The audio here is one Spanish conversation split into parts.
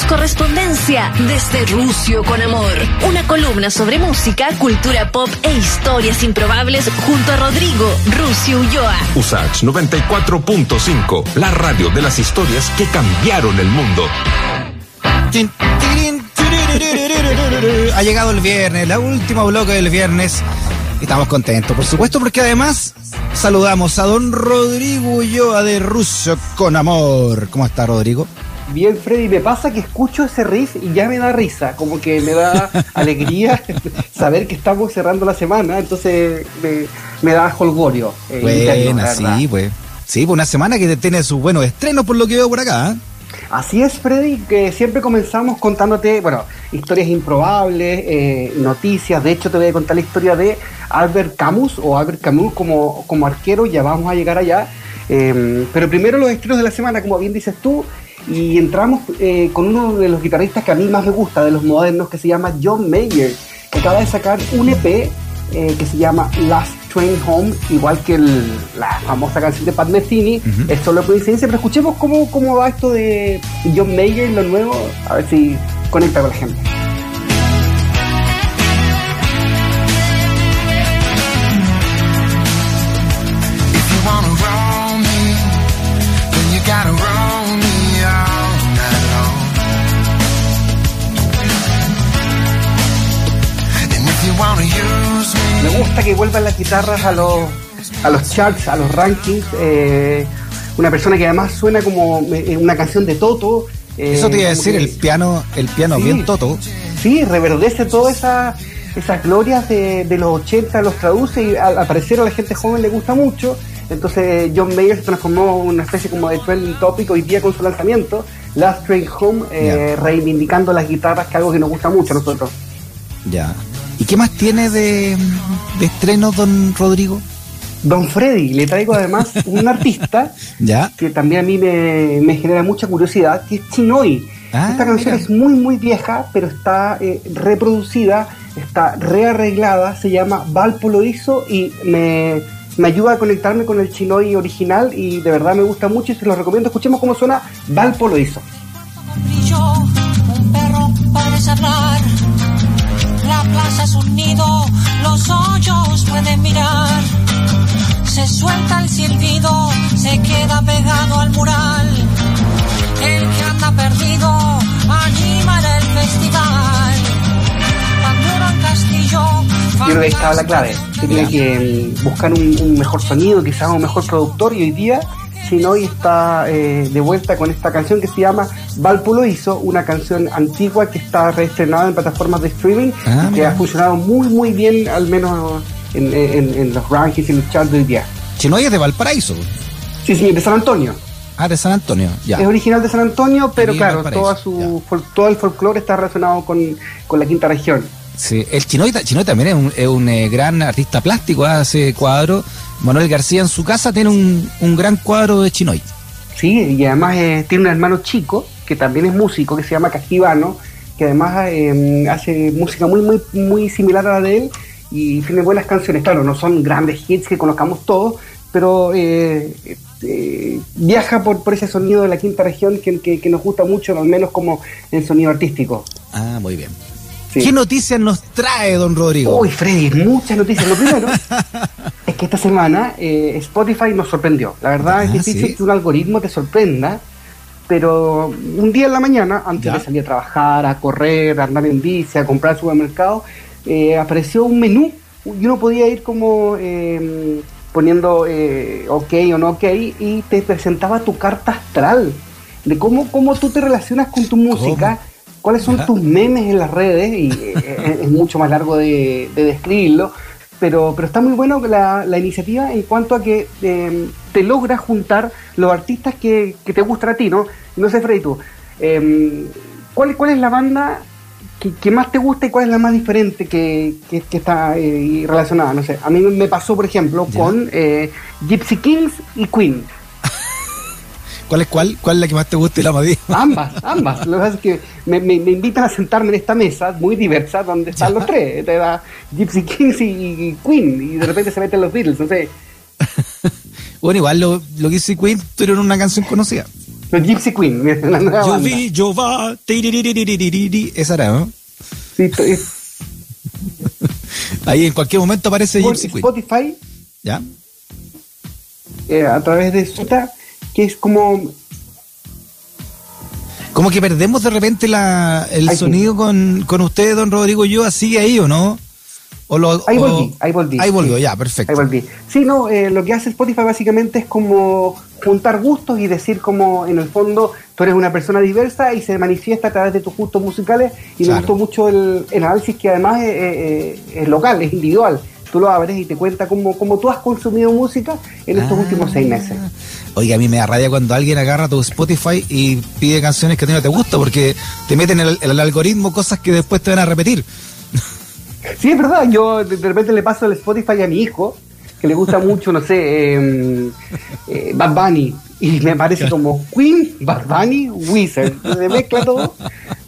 Tenemos correspondencia desde Rusio con Amor. Una columna sobre música, cultura pop e historias improbables junto a Rodrigo Rusio Ulloa. Usach 94.5, la radio de las historias que cambiaron el mundo. Ha llegado el viernes, la última bloque del viernes. Estamos contentos, por supuesto, porque además saludamos a don Rodrigo Ulloa de Russo con Amor. ¿Cómo está, Rodrigo? Bien, Freddy, me pasa que escucho ese riff y ya me da risa, como que me da alegría saber que estamos cerrando la semana, entonces me, da holgorio. Eh, sí, pues. Sí, pues una semana que tiene sus buenos estrenos por lo que veo por acá. ¿eh? Así es, Freddy, que siempre comenzamos contándote, bueno, historias improbables, eh, noticias. De hecho, te voy a contar la historia de Albert Camus o Albert Camus como, como arquero, ya vamos a llegar allá. Em, pero primero los estrenos de la semana, como bien dices tú, y entramos eh, con uno de los guitarristas que a mí más me gusta, de los modernos, que se llama John Mayer, que acaba de sacar un EP eh, que se llama Last Train Home, igual que la famosa canción de Pat Metheny, es solo coincidencia, pero escuchemos cómo, cómo va esto de John Mayer, lo nuevo, a ver si conecta con la gente. Gusta que vuelvan las guitarras a los, a los charts, a los rankings. Eh, una persona que además suena como eh, una canción de Toto. Eh, Eso te iba a decir, el piano, el piano bien Toto. Sí, reverdece todas esas esas glorias de, los 80, los traduce y al, parecer a la gente joven le gusta mucho. Entonces John Mayer se transformó en una especie como de trending topic hoy día con su lanzamiento, Last Train Home, reivindicando las guitarras, que es algo que nos gusta mucho a nosotros. Ya. ¿Y qué más tiene de, de estreno, don Rodrigo? Don Freddy, le traigo además un artista ¿Ya? que también a mí me, genera mucha curiosidad, que es Chinoy. Ah, Esta canción es muy, muy vieja, pero está eh, reproducida, está rearreglada, se llama Valpo lo hizo y me, ayuda a conectarme con el Chinoy original y de verdad me gusta mucho y se lo recomiendo. Escuchemos cómo suena Valpo lo hizo. un perro hablar la plaza es un nido, los hoyos pueden mirar. Se suelta el silbido, se queda pegado al mural. El que anda perdido animará el festival. Cuando Castillo. Yo creo que estaba la clave. Tenía que buscar un, un mejor sonido, quizás un mejor productor, y hoy día hoy está eh, de vuelta con esta canción que se llama Valpo hizo, una canción antigua que está reestrenada en plataformas de streaming, ah, que ha funcionado muy muy bien, al menos en, los rankings y los charts del día. Chinoy es de Valparaíso. Sí, sí, de San Antonio. Ah, de San Antonio, ya. Es original de San Antonio, pero claro, toda su, todo el folclore está relacionado con, la quinta región. Sí, el Chinoy, Chinoy también es un, eh, gran artista plástico, hace cuadros Manuel García en su casa tiene un, gran cuadro de Chinoy. Sí, y además eh, tiene un hermano chico, que también es músico, que se llama Castivano, que además eh, hace música muy, muy, muy similar a la de él y tiene buenas canciones. Claro, no son grandes hits que conozcamos todos, pero eh, viaja por, por ese sonido de la quinta región que, que, nos gusta mucho, al menos como en sonido artístico. Ah, muy bien. ¿Qué noticias nos trae, don Rodrigo? Uy, Freddy, muchas noticias. Lo primero es que esta semana eh, Spotify nos sorprendió. La verdad es ah, difícil que un algoritmo te sorprenda, pero un día en la mañana, antes de salir a trabajar, a correr, a andar en bici, a comprar al supermercado, eh, apareció un menú y uno podía ir como em, poniendo eh, ok o no ok y te presentaba tu carta astral de cómo, cómo tú te relacionas con tu música cuáles son tus memes en las redes, y eh, eh, es mucho más largo de, describirlo, pero, pero está muy bueno la, la iniciativa en cuanto a que em, te logra juntar los artistas que, te gustan a ti, ¿no? No sé, Freddy, tú, em, ¿cuál, ¿cuál es la banda que, más te gusta y cuál es la más diferente que, está eh, relacionada? No sé, a mí me pasó, por ejemplo, con Gypsy Kings y Queen. ¿Cuál es cuál? ¿Cuál es la que más te gusta y la más? Ambas, ambas. Lo que pasa es que me, invitan a sentarme en esta mesa muy diversa donde están los tres. Te da Gypsy Kings y, Queen y de repente se meten los Beatles, no sé. bueno, igual lo, lo que hizo Queen tuvieron una canción conocida. Los Gypsy Queen. Yo vi, yo va, esa era, ¿no? Sí, Ahí en cualquier momento aparece Gypsy Queen. Spotify. ¿Ya? Eh, a través de Sota, que es como como que perdemos de repente la, el sonido con, con usted, don Rodrigo yo, así ahí o no? O lo, ahí volví, ahí volví. Ahí volvió, ya, perfecto. Ahí volví. Sí, no, eh, lo que hace Spotify básicamente es como juntar gustos y decir como en el fondo tú eres una persona diversa y se manifiesta a través de tus gustos musicales y me gustó mucho el, análisis que además es, local, es individual. Tú lo abres y te cuenta cómo, cómo tú has consumido música en estos ah. últimos seis meses. Oiga, a mí me da rabia cuando alguien agarra tu Spotify y pide canciones que a ti no te gustan porque te meten en el algoritmo cosas que después te van a repetir. Sí, es verdad. Yo de repente le paso el Spotify a mi hijo, que le gusta mucho, no sé, em, eh, Bad Bunny. Y me parece como Queen, Bad Bunny, Wizard. Se mezcla todo.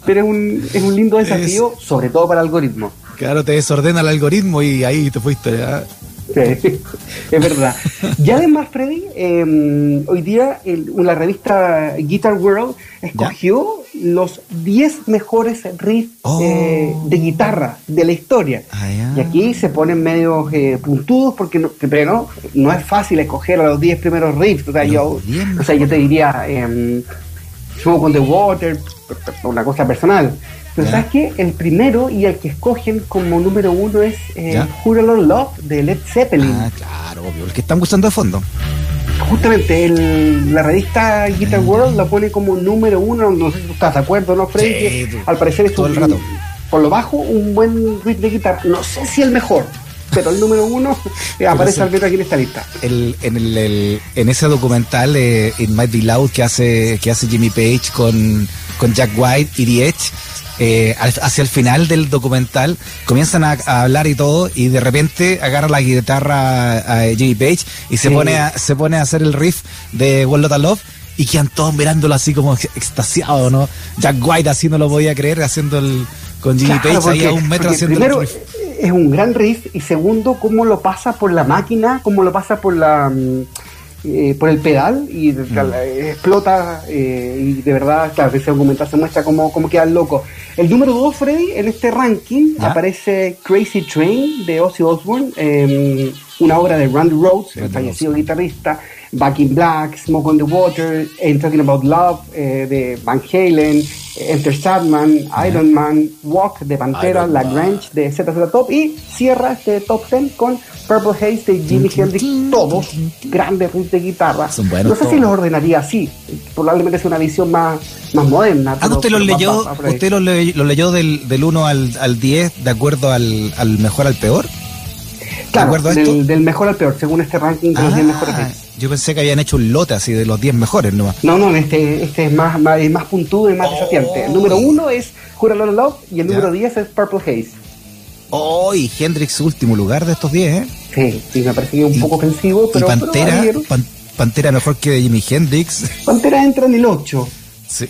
Pero es un, es un lindo desafío, sobre todo para el algoritmo. Claro, te desordena el algoritmo y ahí te fuiste. ¿ya? es verdad. Y además, Freddy, em, hoy día la revista Guitar World escogió los 10 mejores riffs eh, oh. de guitarra de la historia. Ah, y aquí se ponen medio eh, puntudos porque no, pero no, es fácil escoger a los 10 primeros riffs. O sea, yo, o sea yo te diría eh, Smoke on the Water, una cosa personal. Pero ¿sabes qué? El primero y el que escogen como número uno es eh, Love de Led Zeppelin. Ah, claro, obvio, el que están gustando de fondo. Justamente la revista Guitar ah. World la pone como número uno, no sé si tú estás de acuerdo, ¿no, Freddy? al parecer es un, rato. por lo bajo un buen riff de guitarra. No sé si el mejor, pero el número uno aparece al menos aquí en esta lista. El, en, el, en ese documental, eh, It Might Be Loud, que hace, que hace Jimmy Page con, con Jack White y The Edge, eh, hacia el final del documental comienzan a, hablar y todo y de repente agarra la guitarra a, Jimmy Page y se pone a, se pone a hacer el riff de World of Love y quedan todos mirándolo así como extasiado, ¿no? Jack White así no lo podía creer haciendo el con Jimmy Page ahí a un metro haciendo el riff. Es un gran riff y segundo cómo lo pasa por la máquina, cómo lo pasa por la mm, eh, por el pedal y mm. explota eh, y de verdad, claro, ese documental se muestra cómo, cómo queda loco. El número 2, Freddy, en este ranking aparece Crazy Train de Ozzy Osbourne, em, una obra de Randy Rhodes, el fallecido guitarrista, Back in Black, Smoke on the Water, and Talking About Love eh, de Van Halen, Enter Sadman, Iron Man, Walk de Pantera, La Grange de ZZ Top y cierra este top 10 con Purple Haze de Jimi Hendrix, todos grandes riffs de guitarra. no sé si los ordenaría así, probablemente es una visión más, más moderna. Ah, usted los leyó, usted los leyó del, del 1 al, al 10 de acuerdo al, al mejor al peor? Claro, del, del, mejor al peor, según este ranking de los 10 mejores Yo pensé que habían hecho un lote así de los 10 mejores nomás. No, no, este, este es más, más, más puntudo y más desafiante. El número 1 es Jura Lola Love y el número 10 es Purple Haze. Oh, y Hendrix último lugar de estos 10, ¿eh? Sí, sí, me parece que un poco ofensivo, pero... ¿Y Pantera? Pantera mejor que Jimi Hendrix. Pantera entra en el 8. Sí,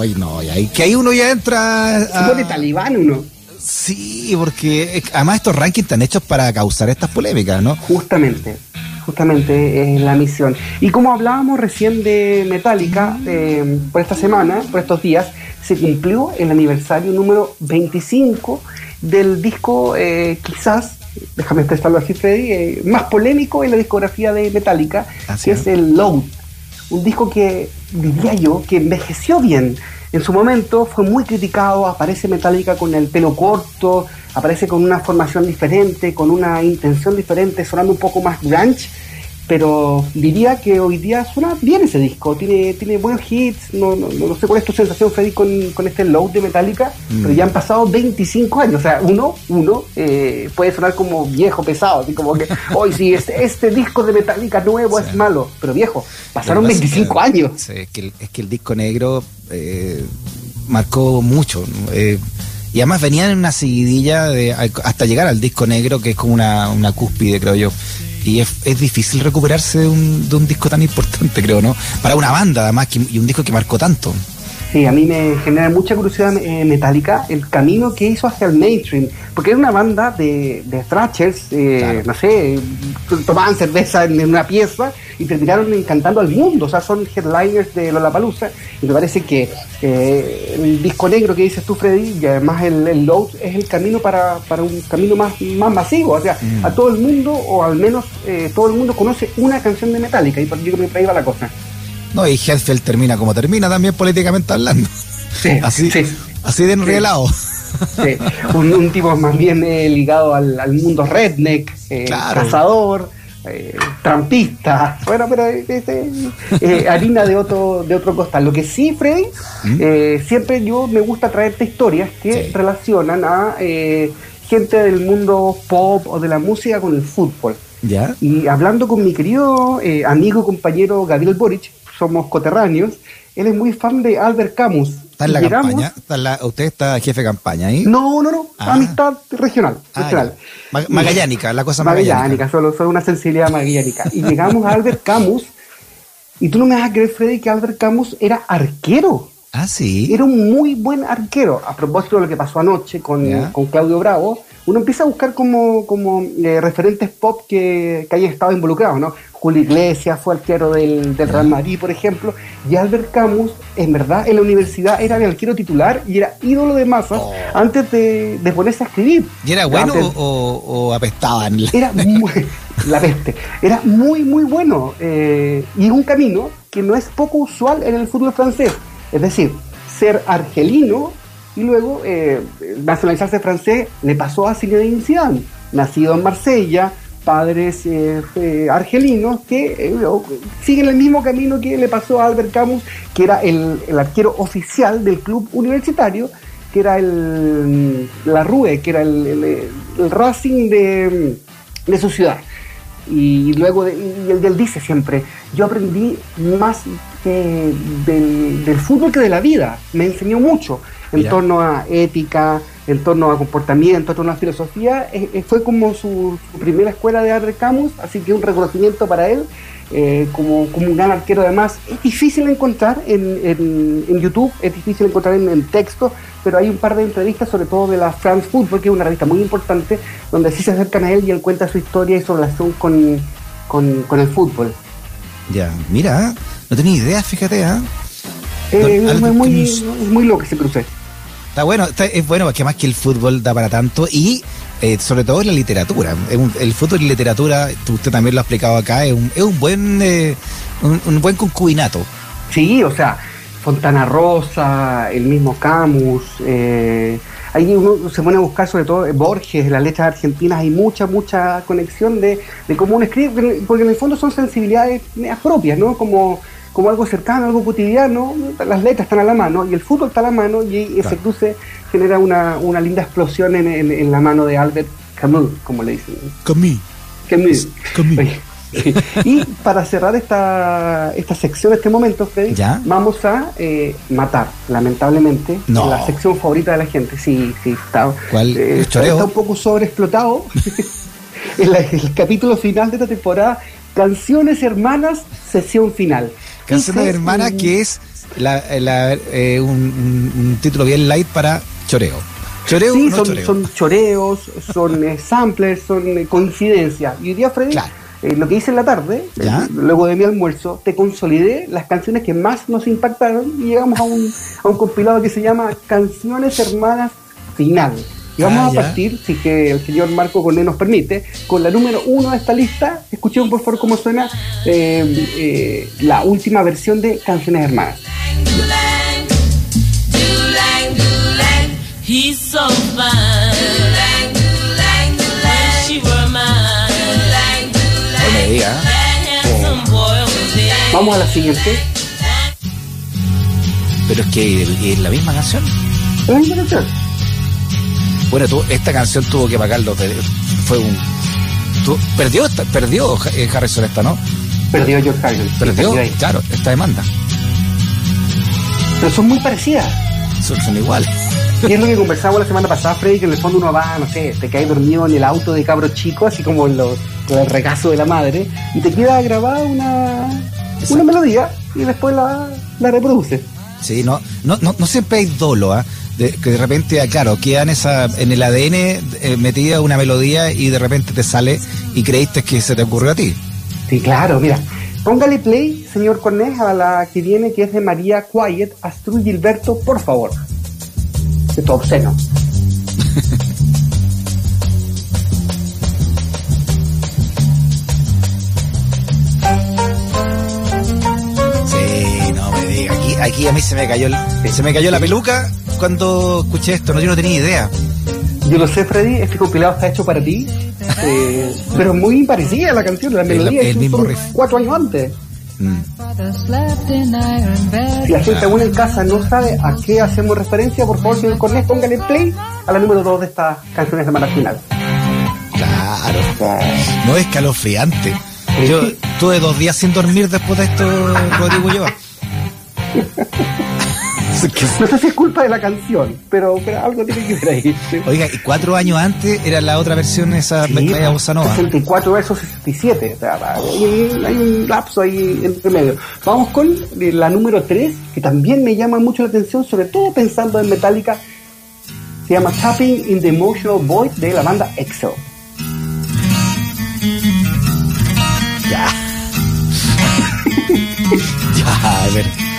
ay, no, y ahí, que ahí uno ya entra... A... Se pone talibán uno. Sí, porque además estos rankings están hechos para causar estas polémicas, ¿no? Justamente, justamente es la misión. Y como hablábamos recién de Metallica, eh, por esta semana, por estos días, se cumplió el aniversario número 25 del disco, eh, quizás, déjame expresarlo así, Freddy, eh, más polémico en la discografía de Metallica, que es el Load. Un disco que diría yo que envejeció bien en su momento fue muy criticado, aparece Metallica con el pelo corto, aparece con una formación diferente, con una intención diferente, sonando un poco más grunge, pero diría que hoy día suena bien ese disco, tiene, tiene buenos hits, no, no, no sé cuál es tu sensación, Freddy, con, con este load de Metallica, pero ya han mm. pasado 25 años, o sea, uno, uno eh, puede sonar como viejo, pesado, así como que, hoy sí, este, este disco de Metallica nuevo es malo, pero viejo, pasaron 25 años. Sí, es, que el, es que el disco negro eh, marcó mucho. Eh, y además venían en una seguidilla de, hasta llegar al disco negro, que es como una, una cúspide, creo yo y es, difícil recuperarse de un, de un disco tan importante, creo, ¿no? Para una banda, además, y un disco que marcó tanto. Sí, a mí me genera mucha curiosidad eh, metálica el camino que hizo hacia el mainstream, porque era una banda de, de thrashers, eh, no sé, tomaban cerveza en, una pieza y terminaron encantando al mundo, o sea, son headliners de Lollapalooza, y me parece que eh, el disco negro que dices tú, Freddy, y además el, el Load es el camino para, para un camino más, más masivo, o sea, Mm. a todo el mundo, o al menos eh, todo el mundo conoce una canción de Metallica, y por- yo creo que ahí va la cosa. No, y Hetfield termina como termina también políticamente hablando. Sí, así, sí. así de enrielado. Sí, un, un tipo más bien eh, ligado al, al mundo redneck, eh, Claro. cazador, eh, trampista, bueno, pero eh, este, eh, harina de otro, de otro costal. Lo que sí, Freddy, eh, siempre yo me gusta traerte historias que ¿Mm? Sí. relacionan a eh, gente del mundo pop o de la música con el fútbol. ¿Ya? Y hablando con mi querido eh, amigo y compañero Gabriel Boric, somos coterráneos, él es muy fan de Albert Camus. Está en la llegamos- campaña. Está en la- usted está jefe de campaña ahí. no, no, no, Ah. amistad regional. Ah, magallánica, la cosa magallánica, magallánica. solo, solo una sensibilidad magallánica. Y llegamos a Albert Camus, y tú no me vas a creer, Freddy, que Albert Camus era arquero. Ah, sí. Era un muy buen arquero. A propósito de lo que pasó anoche con, con Claudio Bravo, uno empieza a buscar como, como eh, referentes pop que, que hayan estado involucrados, ¿no? Julio Iglesias fue arquero del, del Real Madrid, por ejemplo, y Albert Camus, en verdad, en la universidad era el arquero titular y era ídolo de masas Oh. antes de, de ponerse a escribir. ¿Y era bueno Antes- o, o apestaban? era muy, la peste, era muy muy bueno eh, y un camino que no es poco usual en el fútbol francés, es decir, ser argelino y luego eh, nacionalizarse francés le pasó a Zinedine Zidane, nacido en Marsella, padres eh, eh, argelinos que eh, siguen el mismo camino que le pasó a Albert Camus, que era el, el arquero oficial del club universitario que era el la Rue, que era el, el- Racing de, de su ciudad. Y luego, y él, dice siempre, yo aprendí más del, del fútbol que de la vida, me enseñó mucho en Mira. torno a ética, en torno a comportamiento, en torno a filosofía, Eh, eh, fue como su, su primera escuela de Albert Camus, así que un reconocimiento para él eh, como, como un gran arquero además. Es difícil encontrar en, en- en YouTube, es difícil encontrar en, en texto, pero hay un par de entrevistas, sobre todo de la France Football, que es una revista muy importante, donde sí se acercan a él y él cuenta su historia y su relación con, con, con el fútbol. Ya, mira, no tenía idea, fíjate, ¿ah? Eh, es, muy, Camus. es muy loco ese cruce. Está bueno, está- es bueno, porque más que el fútbol da para tanto y eh, sobre todo la literatura. El fútbol y literatura, usted también lo ha explicado acá, es un, es un buen eh, un, buen concubinato. Sí, o sea, Fontana Rosa, el mismo Camus, eh, ahí uno se pone a buscar sobre todo eh, Borges, las letras argentinas, hay mucha, mucha conexión de, de cómo uno escribe, porque en el fondo son sensibilidades propias, ¿no? Como, como algo cercano, algo cotidiano, las letras están a la mano y el fútbol está a la mano y ese Claro. cruce genera una, una linda explosión en, en- en la mano de Albert Camus, como le dicen. Camus. Camus. Sí. Y para cerrar esta, esta sección, este momento, Freddy, ¿Ya? vamos a eh, matar, lamentablemente, No. la sección favorita de la gente. Sí, sí, está, ¿Cuál? eh, ¿El está, un poco sobreexplotado. en la- el capítulo final de esta temporada, Canciones Hermanas, sesión final. Canciones Y fue hermanas un- que es la, la, eh, un, un- un título bien light para choreo. Choreo Sí, no son, choreo. son choreos, son eh, samplers, son eh, coincidencias. Y hoy día, Freddy, Claro. lo que hice en la tarde, luego de mi almuerzo, te consolidé las canciones que más nos impactaron y llegamos a un, a un compilado que se llama Canciones Hermanas Final. Y vamos Ah, a ya. partir, si que el señor Marco Corné nos permite, con la número uno de esta lista. Escuchen por favor cómo suena eh, eh, la última versión de Canciones Hermanas. He's so fine. No me diga. Vamos a la siguiente. Pero es que es la misma canción. Es la misma canción. Bueno, tú, esta canción tuvo que pagar los de- Fue un. tú- perdió, esta- perdió eh, Harrison esta, ¿no? Perdió George Harrison. Perdió, perdió claro, esta demanda. Pero son muy parecidas. Son, son iguales. Y es lo que conversamos la semana pasada, Freddy, que en el fondo uno va, no sé, te caes dormido en el auto de cabro chico, así como en con el regazo de la madre, y te queda grabada una, una melodía y después la, la reproduce. Sí, no, no, no, no siempre hay dolo, ¿ah? De- que de repente, ah, claro, quedan esa, en el ADN eh, metida una melodía y de repente te sale y creíste que se te ocurrió a ti. Sí, claro, mira. Póngale play, señor Cornés, a la que viene, que es de María Quiet, Astrud Gilberto, por favor. Esto obsceno. Aquí, a mí se me cayó el- se me cayó la peluca cuando escuché esto, no yo no tenía idea. Yo lo sé, Freddy, este compilado está hecho para ti, eh, pero muy parecida a la canción, la El- melodía, el incluso mismo riff. cuatro años antes. Mm. Si la gente aún en casa no sabe a qué hacemos referencia, por favor, señor Cornés, póngale play a la número 2 de estas canciones de Mala Final. Claro. No es calofriante. Yo tuve dos días sin dormir después de esto, Rodrigo yo. No sé si es culpa de la canción, pero, pero algo tiene que ver ahí. ¿sí? Oiga, y cuatro años antes era la otra versión, esa Sí, media bossa nova. 64 versus 67. O sea, hay, hay un lapso ahí entre medio. Vamos con la número 3, que también me llama mucho la atención, sobre todo pensando en Metallica. Se llama Tapping in the Emotional Void de la banda EXO. Ya. ya, a ver.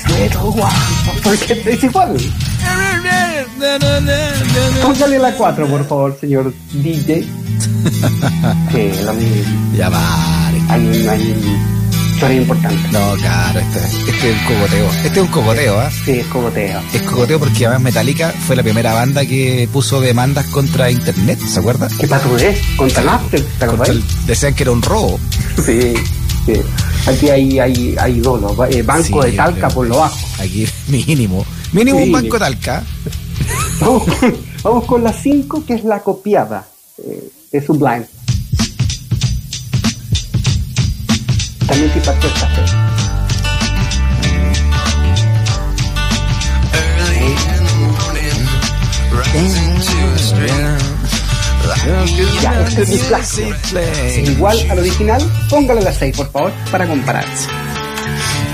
Prayers, little one. Porque es igual. Póngale la 4, por favor, señor DJ. Que la Ya vale. hay un, hay un importante. No, claro, este, este es un cogoteo. Este es un cogoteo, ¿ah? Sí, es cogoteo. Es cogoteo porque además Metallica fue la primera banda que puso demandas contra Internet, ¿se acuerda? ¿Qué patudez? Contra Napster, ¿te el- decían que era un robo. Sí, sí. Aquí hay, hay, hay dolo. eh, banco Sí, de talca por lo bajo. Aquí, mínimo. Mínimo un banco de talca. Vamos, con- vamos con la 5, que es la copiada eh, de Sublime. También te impactó esta fe. Ya, es mi clásico. Igual al original, póngale la 6, por favor, para comparar.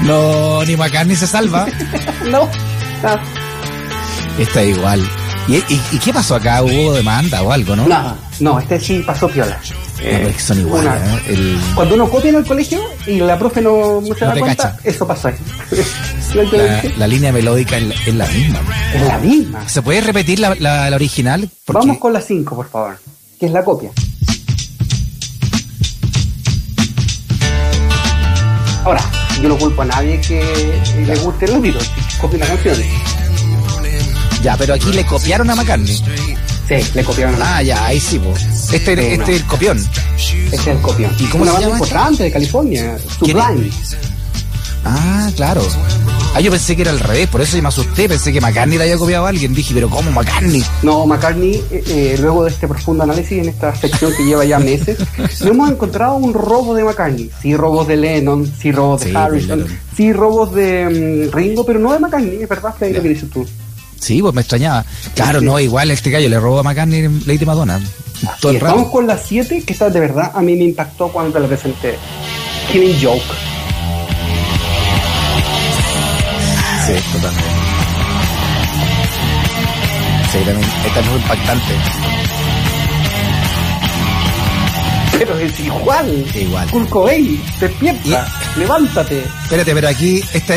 No, ni McCartney se salva. No, no, Está igual. ¿Y, y, y qué pasó acá? ¿Hubo demanda o algo, no? no, no, este sí pasó piola. No, que son iguales, una- ¿eh? El- Cuando uno copia en el colegio y la profe no, no se No da cuenta, cacha. eso pasó ahí. la, la línea melódica es la, es la misma. Es la misma. ¿Se puede repetir la, la, la original? Porque- Vamos con la 5, por favor, que es la copia. Ahora, yo no culpo a nadie que le guste el audio, que copie la canción. Ya, pero aquí le copiaron a McCartney. Sí, le copiaron a Ah, ya, ahí sí. Este, Sí, este no. es el copión. Este es el copión. ¿Y cómo Una se banda llama esta? importante de California, Sublime. Ah, claro. Ah, yo pensé que era al revés, por eso me asusté, pensé que McCartney le había copiado a alguien. Dije, pero ¿cómo McCartney? No, McCartney, eh, eh, luego de este profundo análisis en esta sección que lleva ya meses, no hemos encontrado un robo de McCartney. Sí, robos de Lennon, sí, robos de Sí, Harrison, sí, robos de mm, Ringo, pero no de McCartney, es verdad, Freddy, lo que dices tú. Sí, pues me extrañaba. Claro, Sí. no, igual este gallo le robó a McCartney Lady Madonna. Todo el Y Vamos rato. con la 7, que esta de verdad a mí me impactó cuando te la presenté. Killing Joke. Sí, totalmente. Sí, también, esta es muy impactante. Pero es igual. Igual. Kurt Cobain, despierta, levántate. Espérate, pero aquí, esta,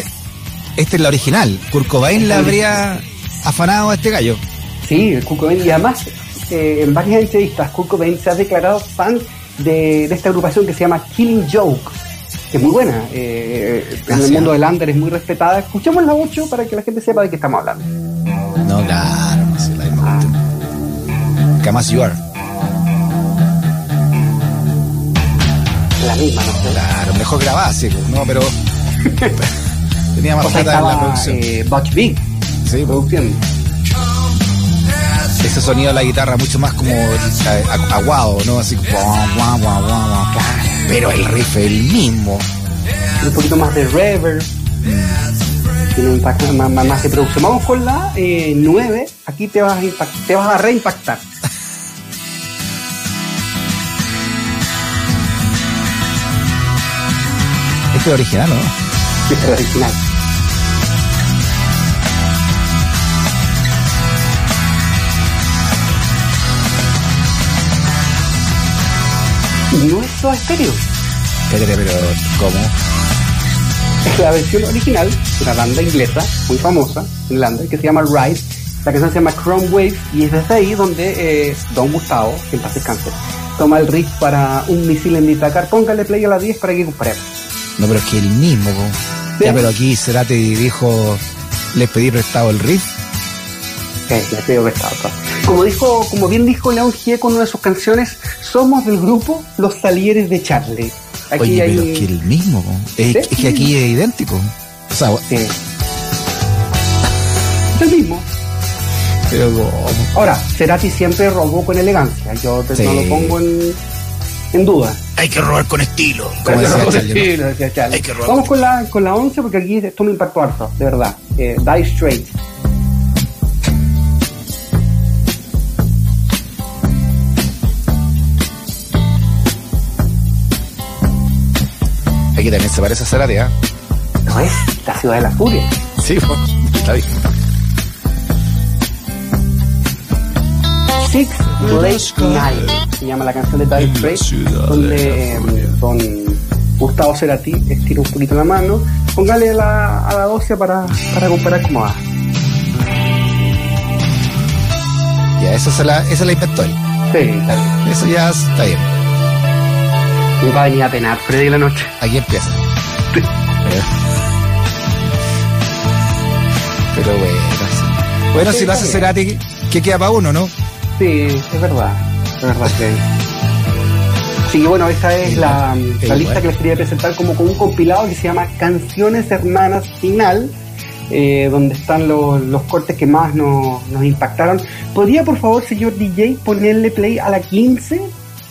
esta es la original. Kurt Cobain le habría afanado a este gallo. Sí, Kurt Cobain, y además, eh, en varias entrevistas, Kurt Cobain se ha declarado fan de, de esta agrupación que se llama Killing Joke, que es muy buena. eh, en Gracias. el mundo del under es muy respetada. Escuchemos la 8 para que la gente sepa de qué estamos hablando. No, claro, no sé, la misma cuestión. Camas You Are. La misma, no sé. Claro, mejor grabada, sí, no, pero. tenía más plata en la producción. eh, Butch Vig sí, pues, produciendo ese sonido de la guitarra mucho más como eh, aguado, ¿no? Así como. Pero el riff es el mismo. Un poquito más de reverb. Mm. Tiene un impacto más, más, de producción. Vamos con la eh, Aquí te vas a, te vas a reimpactar. este es original, ¿no? Este es original. No es Soda Stereo. Espérate, pero ¿cómo? La versión original una banda inglesa muy famosa en Irlanda que se llama Ride. La canción se llama Chrome Wave y es desde ahí donde eh, Don Gustavo, que en paz descanse, toma el riff para un misil en Itacar. Póngale play a las 10 para que comparemos. No, pero es que el mismo. Sí. Ya, pero aquí Cerati dijo, les pedí prestado el riff. Digo que estaba acá. Como dijo, como bien dijo León G con una de sus canciones, somos del grupo Los Salieres de Charlie. Aquí Oye, hay. pero es que el mismo. Es, Sí. es que aquí es idéntico. O sea, Sí. Es el mismo. pero ¿cómo? Ahora, Cerati siempre robó con elegancia. Yo te- Sí. no lo pongo en, en duda. Hay que robar con estilo. Como decía no, Charlie, ¿no? sí, lo decía Charlie. Hay que robar Vamos con con la, con la 11 porque aquí esto me impactó harto, de verdad. Eh, Die Straight. Aquí también se parece a Cerati, ¿ah? No es la ciudad de la furia. Sí. Está bien. Six Late Night se llama la canción de Die Straight, donde eh, don Gustavo Cerati estira un poquito la mano. Póngale a la, a la 12 para, para comparar cómo va. Ya, esa se la, esa la inventó él. Sí, está bien. Eso ya está bien. Va a venir a penar Freddy la noche. Aquí empieza. Pero bueno. sí. Bueno, Sí, si lo hace. Cerati, que queda para uno, ¿no? Sí, es verdad. Es verdad, Freddy. Sí, bueno, esta es la, la lista que les quería presentar como con un compilado que se llama Canciones Hermanas Final, eh, donde están los, los cortes que más nos, nos impactaron. ¿Podría, por favor, señor DJ, ponerle play a la 15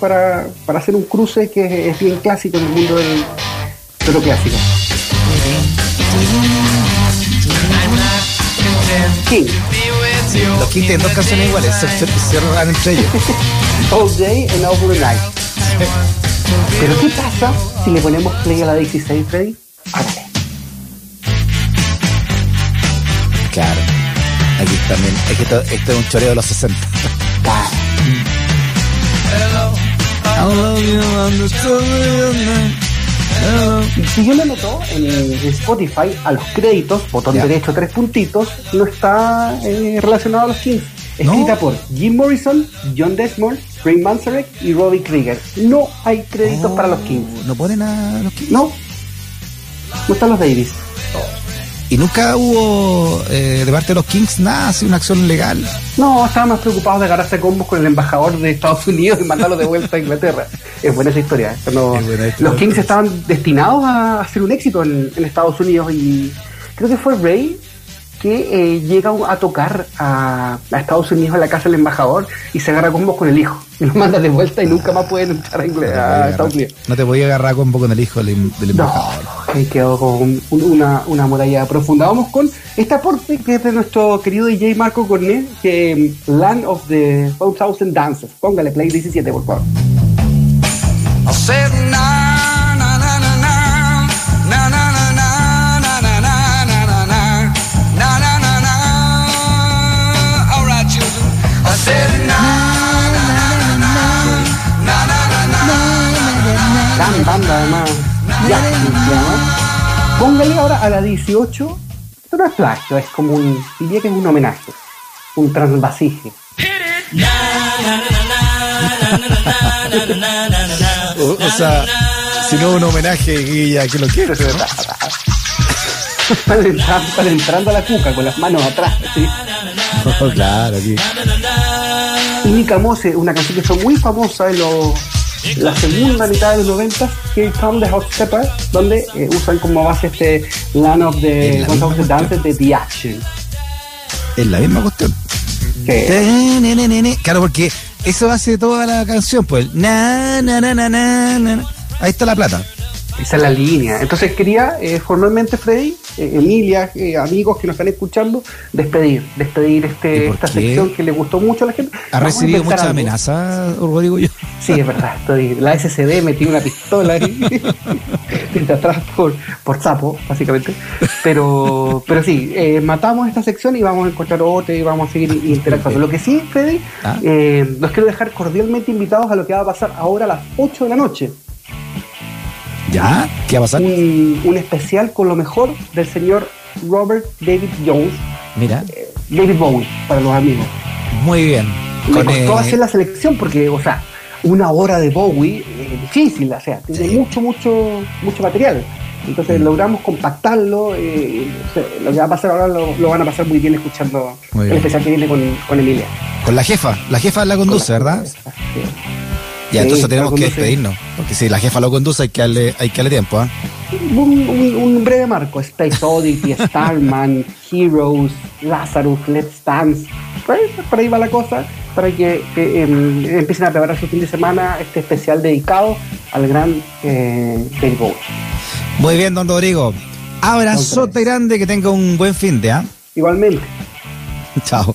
para, para hacer un cruce que es bien clásico en el mundo del, de lo clásico? King, Los Kings tienen dos canciones iguales, se, se, se roban entre ellos. All Day and the Night. Pero ¿qué pasa si le ponemos play a la 16, Freddy? Árale. Claro. Aquí también. Es que esto, esto es un choreo de los 60. Y si yo me noto en, Spotify, a los créditos, botón Ya. derecho, tres puntitos, no está eh, relacionado a los Kings. ¿No? Escrita por Jim Morrison, John Desmond, Ray Manzarek y Robbie Krieger. No hay créditos para los Kings. Oh, No ponen a los Kings. No. No están los Davis. Y nunca hubo eh, de parte de los Kings nada, así una acción legal. No, estaban más preocupados de agarrarse combos con el embajador de Estados Unidos y mandarlo de vuelta a Inglaterra. Es buena esa historia. Esto no- Es buena historia. los Kings estaban destinados a hacer un éxito en, en Estados Unidos y creo que fue Ray que eh, llega a tocar a, a Estados Unidos a la casa del embajador y se agarra combos con el hijo y lo manda de vuelta y nunca más pueden entrar a, No a agarrar- Estados Unidos. no te podía agarrar con con el hijo del, del No, embajador. ahí quedó con un- una, una muralla profunda. Vamos con este aporte que es de nuestro querido DJ Marco Cornet, que mm, Land of the 4000 Dances. Póngale play 17, por favor. La 18. Esto no es plagio, es como un. Diría que es un homenaje. Un transvasije. O, o sea, si no un homenaje, Guilla, que lo quiere. ¿no? Están entrando, están entrando a la cuca con las manos atrás. ¿sí? Claro, aquí. Y Mose, una canción que fue muy famosa en los, la segunda mitad de los 90, que es Come the Hot Stepper, donde eh, usan como base este Land of the Es la 1000 misma Dances de The Action. Es la misma cuestión. Claro, porque eso hace toda la canción, pues. Na, na, na, na, na, na. Ahí está la plata. esa es la línea. Entonces quería eh, formalmente, Freddy, eh, Emilia, eh, amigos que nos están escuchando, despedir, despedir ¿Y este, esta qué? sección que le gustó mucho a la gente. ¿Ha Vamos recibido muchas amenazas, Rodrigo? Yo. Sí, es verdad. Estoy, la SCD metí una pistola ahí, desde atrás por, por sapo, básicamente. Pero, pero sí, eh, matamos esta sección y vamos a encontrar otra y vamos a seguir interactuando. Lo que sí, Fede, Ah. eh, los quiero dejar cordialmente invitados a lo que va a pasar ahora a las 8 de la noche. ¿Ya? ¿Qué va a pasar? Un, un especial con lo mejor del señor Robert David Jones, Mira, David Bowie, para los amigos. muy bien. Me Con, costó eh, hacer la selección porque, o sea, una hora de Bowie es difícil, o sea, tiene Sí. mucho, mucho, mucho material. Entonces Mm. logramos compactarlo. eh, lo que va a pasar ahora lo, lo van a pasar muy bien escuchando Muy el especial que viene con, con Emilia. con la jefa. La jefa la conduce, ¿verdad? Sí. Ya, Sí, entonces tenemos que despedirnos. Porque si la jefa lo conduce, hay que darle, hay que darle tiempo, ¿ah? Un, un- un breve marco: Space Oddity, Starman, Heroes, Lazarus, Let's Dance. Por ahí, por ahí va la cosa para que, que, em, empiecen a preparar su fin de semana este especial dedicado al gran eh, David Bowie. Muy bien, don Rodrigo. Abrazote grande, que tenga un buen fin de, ¿ah? Igualmente. Chao.